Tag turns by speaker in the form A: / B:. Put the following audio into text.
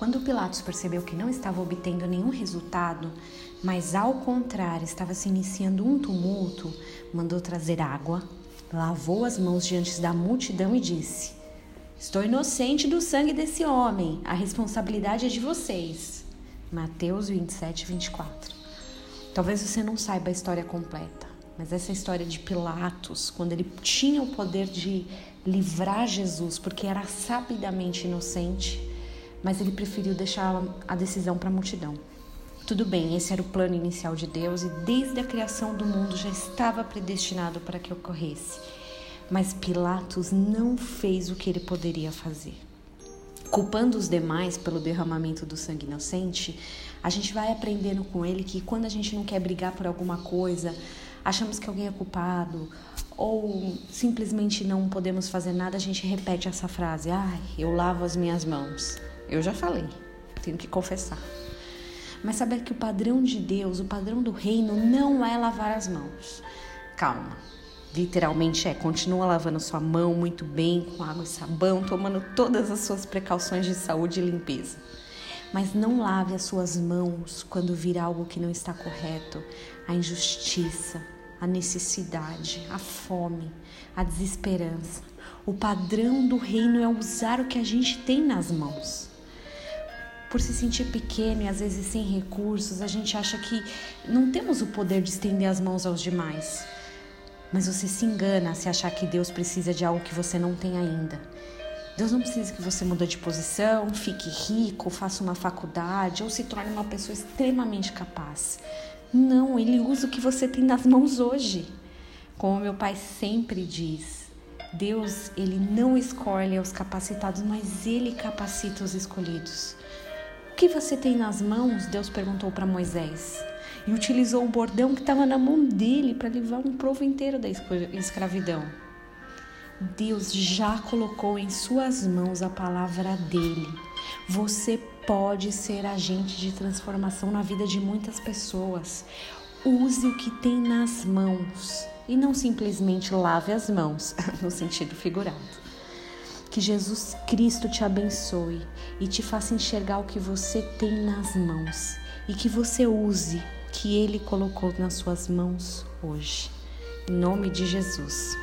A: Quando Pilatos percebeu que não estava obtendo nenhum resultado, mas ao contrário estava se iniciando um tumulto, mandou trazer água, lavou as mãos diante da multidão e disse: Estou inocente do sangue desse homem, a responsabilidade é de vocês. Mateus 27, 24. Talvez você não saiba a história completa, mas essa história de Pilatos, quando ele tinha o poder de livrar Jesus, porque era sabidamente inocente, mas ele preferiu deixar a decisão para a multidão. Tudo bem, esse era o plano inicial de Deus e desde a criação do mundo já estava predestinado para que ocorresse. Mas Pilatos não fez o que ele poderia fazer. Culpando os demais pelo derramamento do sangue inocente, a gente vai aprendendo com ele que quando a gente não quer brigar por alguma coisa, achamos que alguém é culpado ou simplesmente não podemos fazer nada, a gente repete essa frase: "Ai, eu lavo as minhas mãos". Eu já falei, tenho que confessar. Mas saber que o padrão de Deus, o padrão do reino, não é lavar as mãos. Calma. Literalmente é, continua lavando sua mão muito bem, com água e sabão, tomando todas as suas precauções de saúde e limpeza. Mas não lave as suas mãos quando vir algo que não está correto, a injustiça, a necessidade, a fome, a desesperança. O padrão do reino é usar o que a gente tem nas mãos por se sentir pequeno e às vezes sem recursos, a gente acha que não temos o poder de estender as mãos aos demais. Mas você se engana se achar que Deus precisa de algo que você não tem ainda. Deus não precisa que você mude de posição, fique rico, faça uma faculdade ou se torne uma pessoa extremamente capaz. Não, Ele usa o que você tem nas mãos hoje. Como meu pai sempre diz, Deus, ele não escolhe os capacitados, mas ele capacita os escolhidos que você tem nas mãos? Deus perguntou para Moisés. E utilizou o bordão que estava na mão dele para livrar um povo inteiro da escravidão. Deus já colocou em suas mãos a palavra dele. Você pode ser agente de transformação na vida de muitas pessoas. Use o que tem nas mãos e não simplesmente lave as mãos, no sentido figurado. Que Jesus Cristo te abençoe e te faça enxergar o que você tem nas mãos e que você use que Ele colocou nas suas mãos hoje. Em nome de Jesus.